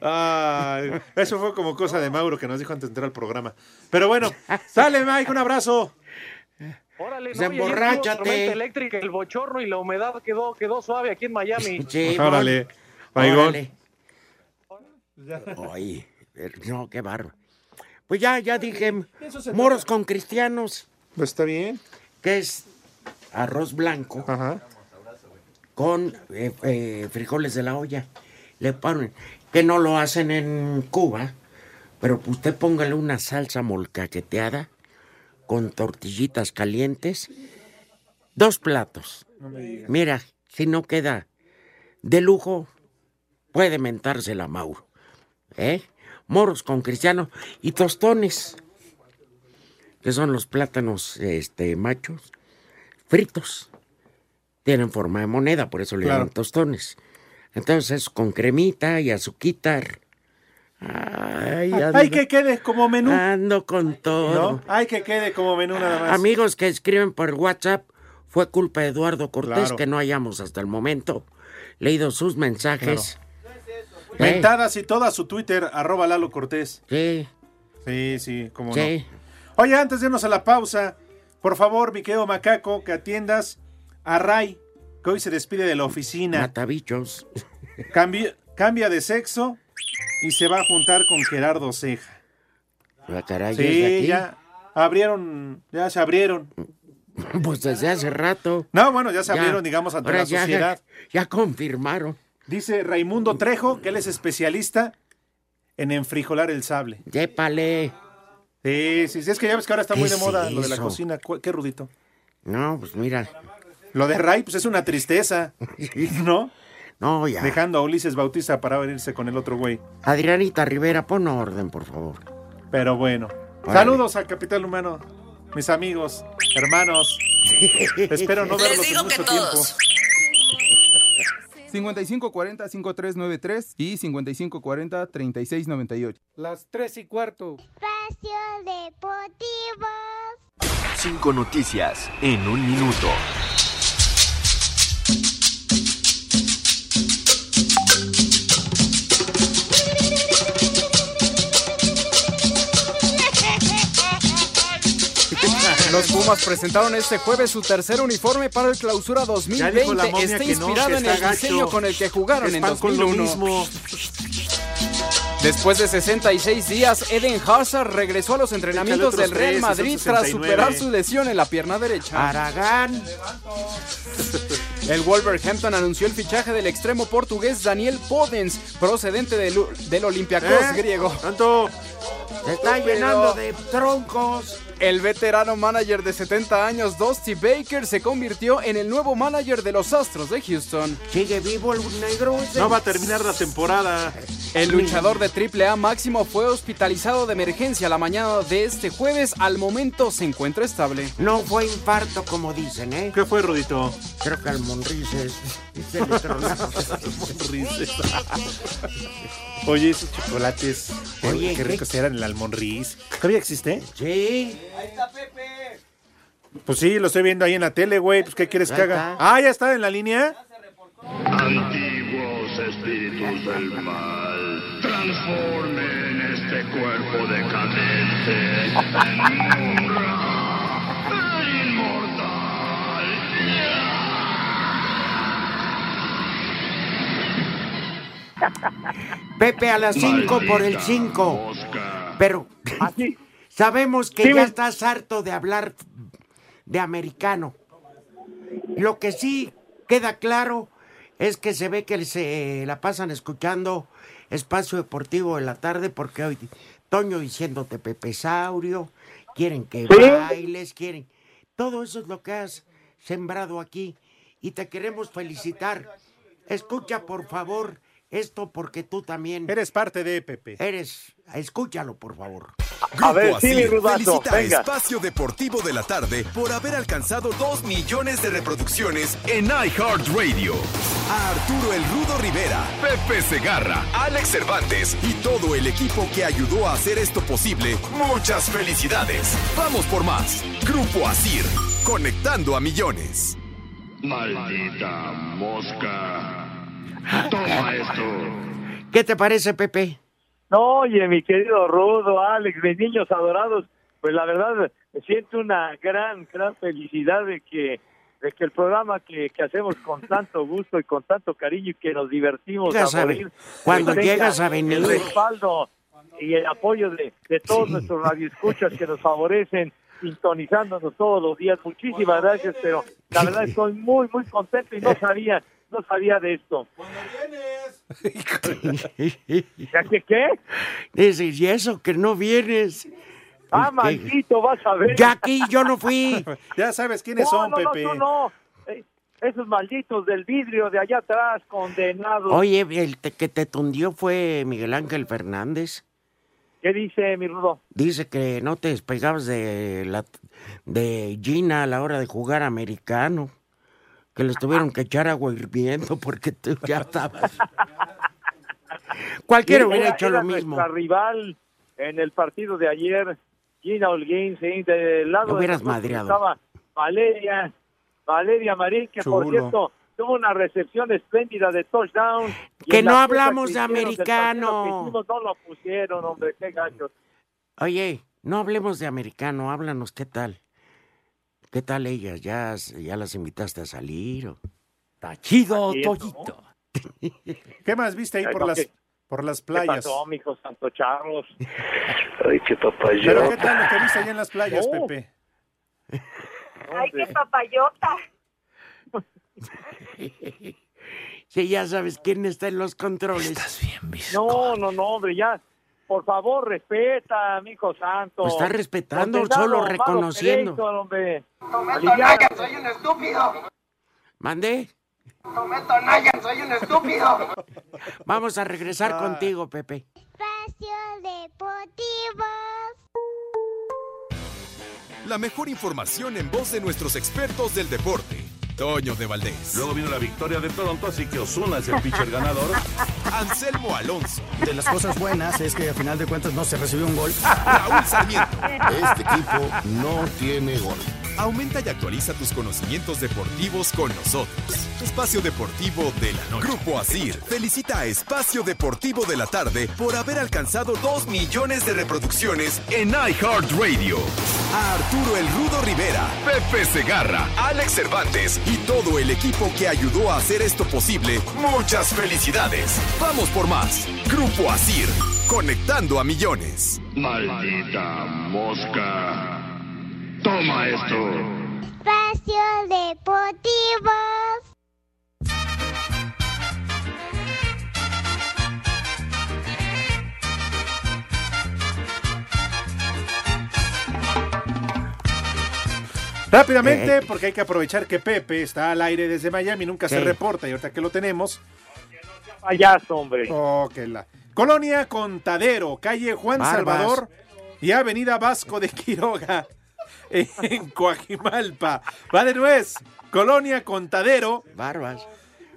Ay, eso fue como cosa de Mauro que nos dijo antes de entrar al programa. Pero bueno, sale Mike, un abrazo. Órale, Pues no, emborráchate. eléctrica, el bochorno y la humedad quedó, quedó suave aquí en Miami. (laughs) Sí, Órale. Maigón. Eh, no, qué barba. Pues ya, ya dije, moros con cristianos, Pues está bien. que es arroz blanco Ajá. con eh, eh, frijoles de la olla. Le ponen, que no lo hacen en Cuba, pero pues usted póngale una salsa molcaqueteada con tortillitas calientes. Dos platos. Mira, si no queda de lujo, puede mentársela Mauro. ¿Eh? Moros con cristiano y tostones, que son los plátanos este, machos, fritos. Tienen forma de moneda, por eso le llaman tostones. Entonces, con cremita y azuquitar. Ay, ando, Hay que quede como menú. ando con todo. ¿No? Hay que quede como menú nada más. Amigos que escriben por WhatsApp, fue culpa de Eduardo Cortés Claro. que no hayamos hasta el momento leído sus mensajes. ¿Eh? Mentadas y toda su Twitter, arroba Lalo Cortés. Sí, Sí, sí, como sí. no. Oye, antes de irnos a la pausa, por favor, mi querido Macaco, que atiendas a Ray, que hoy se despide de la oficina. Matabichos. Cambia, cambia de sexo y se va a juntar con Gerardo Ceja. La caray, ¿es de Sí, aquí? ya abrieron, ya se abrieron. (laughs) Pues desde hace rato. No, bueno, ya se Ya. abrieron, digamos, ante la ya- sociedad. Ya confirmaron. Dice Raimundo Trejo que él es especialista en enfrijolar el sable. Yépale. Sí, sí, sí, es que ya ves que ahora está ¿Qué muy de es moda lo de la cocina. Qué rudito. No, pues mira. Lo de Ray, pues es una tristeza, (laughs) (laughs) ¿no? No, ya. Dejando a Ulises Bautista para venirse con el otro güey. Adrianita Rivera, pon orden, por favor. Pero bueno. Órale. Saludos al Capital Humano, mis amigos, hermanos. (laughs) Espero no verlos en mucho tiempo. 5540-5393 y 5540-3698. Las tres y cuarto. Espacio Deportivo. Cinco noticias en un minuto. Los Pumas presentaron este jueves su tercer uniforme para el clausura Ya dijo la 2020. momia Está no, inspirado en el gacho. diseño con el que jugaron en Están con lo 2001. mismo. Después de 66 días, Eden Hazard regresó a los entrenamientos del Real Madrid tras 69. superar su lesión en la pierna derecha. Aragán. El Wolverhampton anunció el fichaje del extremo portugués Daniel Podens, procedente del, del Olympiacos ¿Eh? griego. Tanto. Se está llenando de troncos. El veterano manager de 70 años, Dusty Baker, se convirtió en el nuevo manager de los Astros de Houston. ¿Sigue vivo el negro? No va a terminar la temporada. El luchador de AAA máximo fue hospitalizado de emergencia la mañana de este jueves. Al momento se encuentra estable. No fue infarto, como dicen, ¿eh? ¿Qué fue, Rudito? Creo que al Monrises se (laughs) le tronaron. Monrises. (laughs) Oye, esos chocolates. qué- Oye, qué ricos eran el Almonriz. ¿Todavía existe? Sí. Pues sí, lo estoy viendo ahí en la tele, güey. Pues, ¿qué quieres que Ahí haga? está. Ah, ya está en la línea. Antiguos espíritus del mal, transformen este cuerpo decadente en inmortal. Pepe a las 5 por el 5. Pero (laughs) sabemos que Sí, ya me- estás harto de hablar de americano. Lo que sí queda claro es que se ve que se la pasan escuchando Espacio Deportivo en la tarde porque hoy Toño diciéndote Pepe Saurio, quieren que Sí. bailes, quieren. Todo eso es lo que has sembrado aquí y te queremos felicitar. Escucha por favor esto porque tú también Eres parte de Pepe. eres. Escúchalo por favor. Grupo Asir felicita a Espacio Deportivo de la Tarde por haber alcanzado 2 millones de reproducciones en iHeartRadio. A Arturo El Rudo Rivera, Pepe Segarra, Alex Cervantes y todo el equipo que ayudó a hacer esto posible, muchas felicidades. Vamos por más. Grupo Asir, conectando a millones. Maldita mosca. Toma esto. ¿Qué te parece, Pepe? Oye, mi querido Rudo, Alex, mis niños adorados, pues la verdad me siento una gran, gran felicidad de que de que el programa que, que hacemos con tanto gusto y con tanto cariño y que nos divertimos Ya a sabe, morir, cuando pues, llegas a venir. el respaldo y el apoyo de, de todos nuestros radioescuchas que nos favorecen sintonizándonos todos los días. Muchísimas gracias, pero la verdad estoy muy, muy contento y no sabía, no sabía de esto. (laughs) ¿Ya que qué? Dice, y eso que no vienes. Ah, ¿Qué? maldito, vas a ver. Ya aquí yo no fui. (laughs) Ya sabes quiénes No, son, no, no, Pepe. tú no. Eh, Esos malditos del vidrio de allá atrás, condenados. Oye, el te- que te tundió fue Miguel Ángel Fernández. ¿Qué dice mi Rudo? Dice que no te despegabas de la de Gina a la hora de jugar americano. Que les tuvieron que echar agua hirviendo porque tú ya estabas. Cualquiera hubiera era- hecho era lo mismo. nuestra rival en el partido de ayer, Gina Holguín, sí, del lado de estaba Valeria, Valeria Marín, que por Chulo. cierto tuvo una recepción espléndida de touchdown. Que no hablamos que de americano. hicimos, no lo pusieron, hombre, qué. Oye, no hablemos de americano, háblanos qué tal. ¿Qué tal ellas? ¿Ya, ya las invitaste a salir? O... Está chido, Así es, Toyito. ¿Qué más viste ahí Ay, por no, las, ¿qué- por las ¿Qué playas? pasó, mijo Santo Charlos? (laughs) Ay, qué papayota. ¿Pero qué tal lo que viste allá en las playas, No. Pepe? Ay, qué papayota. (laughs) Sí, ya sabes quién está en los controles. No, no, no, hombre, ya. Por favor, respeta, mijo santo. Lo está respetando, Condenado, solo reconociendo. crédito, hombre. No me Aliviana. tonallan, soy un estúpido. ¿Mandé? No me tonallan, soy un estúpido. Vamos a regresar Ah. contigo, Pepe. Espacio Deportivo. La mejor información en voz de nuestros expertos del deporte. Toño de Valdés. Luego vino la victoria de Toronto, así que Osuna es el (laughs) pitcher ganador. Anselmo Alonso. De las cosas buenas es que a final de cuentas no se recibió un gol. (laughs) Raúl Sarmiento. Este equipo no tiene gol. Aumenta y actualiza tus conocimientos deportivos con nosotros. Espacio Deportivo de la Noche. Grupo Asir felicita a Espacio Deportivo de la Tarde por haber alcanzado 2 millones de reproducciones en iHeartRadio. A Arturo El Rudo Rivera, Pepe Segarra, Alex Cervantes y todo el equipo que ayudó a hacer esto posible, muchas felicidades. Vamos por más. Grupo Asir, conectando a millones. Maldita mosca. Toma esto. Espacio Deportivo. Rápidamente, Eh, porque hay que aprovechar que Pepe está al aire desde Miami, nunca se reporta y ahorita que lo tenemos. Payaso, hombre. Oh, que la. Colonia Contadero, calle Juan Barbas. Salvador y Avenida Vasco de Quiroga en Coajimalpa. Va de nuez. Colonia Contadero, Barbas.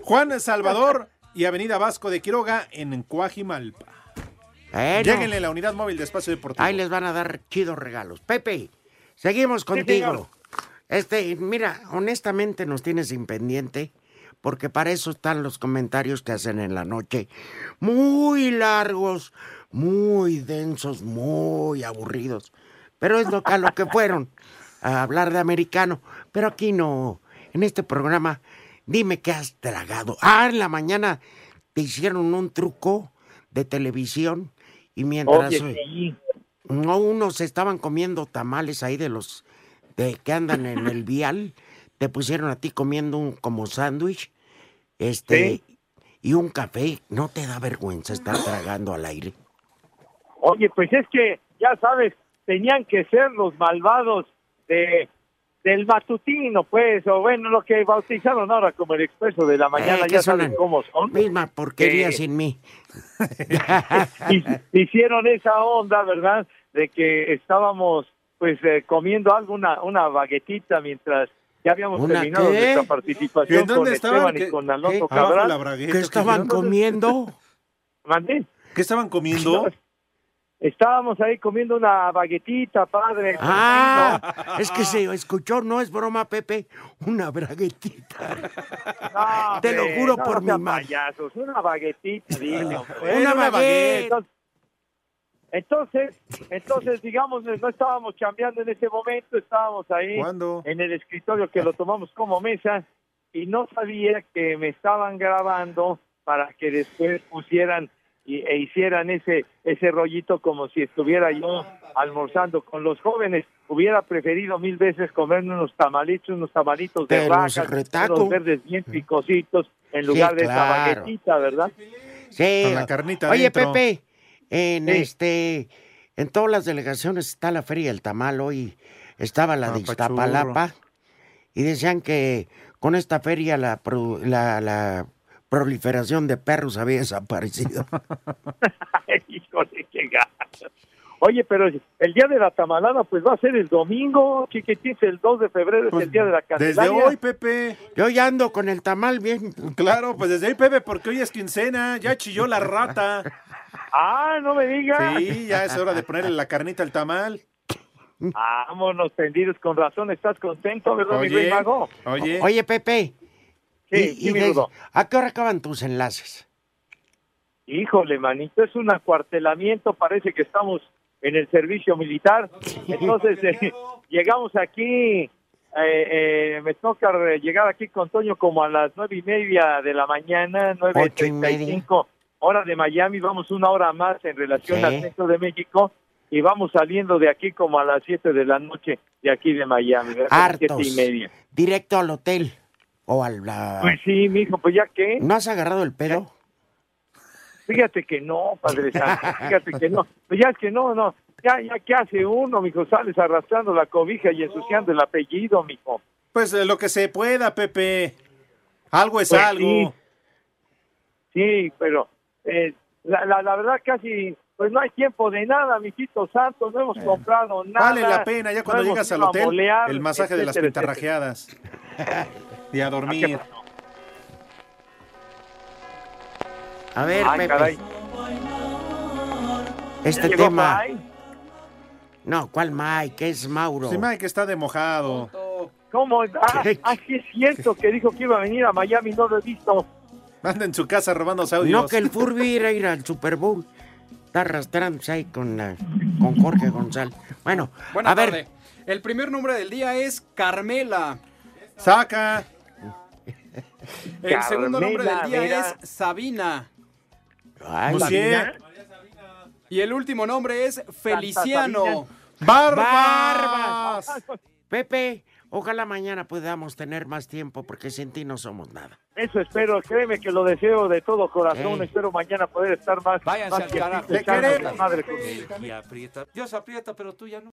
Juan Salvador y Avenida Vasco de Quiroga en Coajimalpa. Bueno, Lléguenle a la unidad móvil de espacio deportivo. ahí les van a dar chidos regalos. Pepe, seguimos contigo. este, mira, honestamente nos tienes sin pendiente, porque para eso están los comentarios que hacen en la noche. Muy largos, muy densos, muy aburridos. Pero es lo, a lo que fueron, a hablar de americano. Pero aquí no, en este programa, dime qué has tragado. Ah, en la mañana te hicieron un truco de televisión y mientras... Oye, sí. No, unos estaban comiendo tamales ahí de los de que andan en el vial. Te pusieron a ti comiendo un como sándwich, este, y un café. ¿No te da vergüenza estar tragando al aire? Oye, pues es que, ya sabes, tenían que ser los malvados de del matutino, pues, o bueno, lo que bautizaron ahora como el expreso de la mañana, Eh, que ya saben cómo son. Misma porquería Eh, sin mí. (laughs) hicieron esa onda, ¿verdad? De que estábamos, pues, eh, comiendo algo, una, una baguetita mientras ya habíamos ¿Una terminado qué? nuestra participación ¿En dónde con estaban? Esteban ¿Qué- y con Alonso Cabral. ¿Qué ¿qué estaban comiendo? ¿Mandé? ¿Qué estaban comiendo? (laughs) Estábamos ahí comiendo una baguetita, padre. Ah, es que se escuchó, no es broma, Pepe, una braguetita. No, Te lo juro no por mi madre. payasos, una baguetita, dile, hombre. Una baguette. Entonces, entonces, digamos, no estábamos chambeando en ese momento, estábamos ahí ¿Cuándo? en el escritorio que lo tomamos como mesa y no sabía que me estaban grabando para que después pusieran y, e hicieran ese ese rollito como si estuviera yo almorzando con los jóvenes. Hubiera preferido mil veces comerme unos tamalitos, unos tamalitos de De retaco. unos verdes bien picositos en lugar Sí, de esa claro. baguetita, ¿verdad? Sí. Con la carnita Oye. Pepe, en Sí. este, en todas las delegaciones está la Feria del Tamal hoy, estaba la de Papachurro. Iztapalapa, y decían que con esta feria la, la, la proliferación de perros había desaparecido. (laughs) Híjole, qué gacho. Oye, pero el día de la tamalada, pues va a ser el domingo, chiquitín, el 2 de febrero es el día de la Pues, Desde Candelaria. hoy, Pepe. Yo ya ando con el tamal bien. Claro, pues desde hoy, Pepe, porque hoy es quincena. Ya chilló la rata. Ah, no me digas. Sí, ya es hora de ponerle la carnita al tamal. Vámonos tendidos, con razón, estás contento, ¿verdad, mi Oye, rey mago? oye. Oye, Pepe, Sí, y- sí, y de-. ¿a qué hora acaban tus enlaces? Híjole, manito, es un acuartelamiento, parece que estamos en el servicio militar. (laughs) Entonces, eh, llegamos aquí, eh, eh, me toca llegar aquí con Toño como a las nueve y media de la mañana, nueve treinta y cinco, hora de Miami, vamos una hora más en relación Sí. al centro de México y vamos saliendo de aquí como a las siete de la noche de aquí de Miami, siete y media. Directo al hotel. O a la... Pues sí, mijo, pues ya que... ¿No has agarrado el pedo? Fíjate que no, Padre Santo, (laughs) fíjate que no. Pues ya es que no, no. Ya, ya, ¿qué hace uno, mijo? Sales arrastrando la cobija y ensuciando el apellido, mijo. Pues eh, lo que se pueda, Pepe. Algo es Pues algo. Sí, pero eh, la, la, la verdad casi, pues no hay tiempo de nada, mijito santo, no hemos comprado nada. Vale la pena ya cuando no llegas al hotel, molear, el masaje de las etcétera, pintarrajeadas. (laughs) y a dormir. A ver, Ay, Pepe. caray. Este ¿Ya llegó tema. Mike? No, ¿cuál Mike? Es Mauro. Sí, Mike está de mojado. ¿Cómo? Ah, (laughs) ah, sí es cierto que dijo que iba a venir a Miami, no lo he visto. Anda en su casa robándose audios. No que el Furby ir a ir al Super Bowl. Está arrastrándose ahí con, la- con Jorge González. Bueno, Buenas a ver. El primer nombre del día es Carmela. Saca. (laughs) El segundo nombre del día mira. es Sabina. Ay. Y el último nombre es Feliciano. Barbas. Pepe, ojalá mañana podamos tener más tiempo porque sin ti no somos nada. Eso espero, créeme que lo deseo de todo corazón. Espero mañana poder estar más. Váyanse más al carajo. queremos. madre. Dios aprieta, pero tú ya no.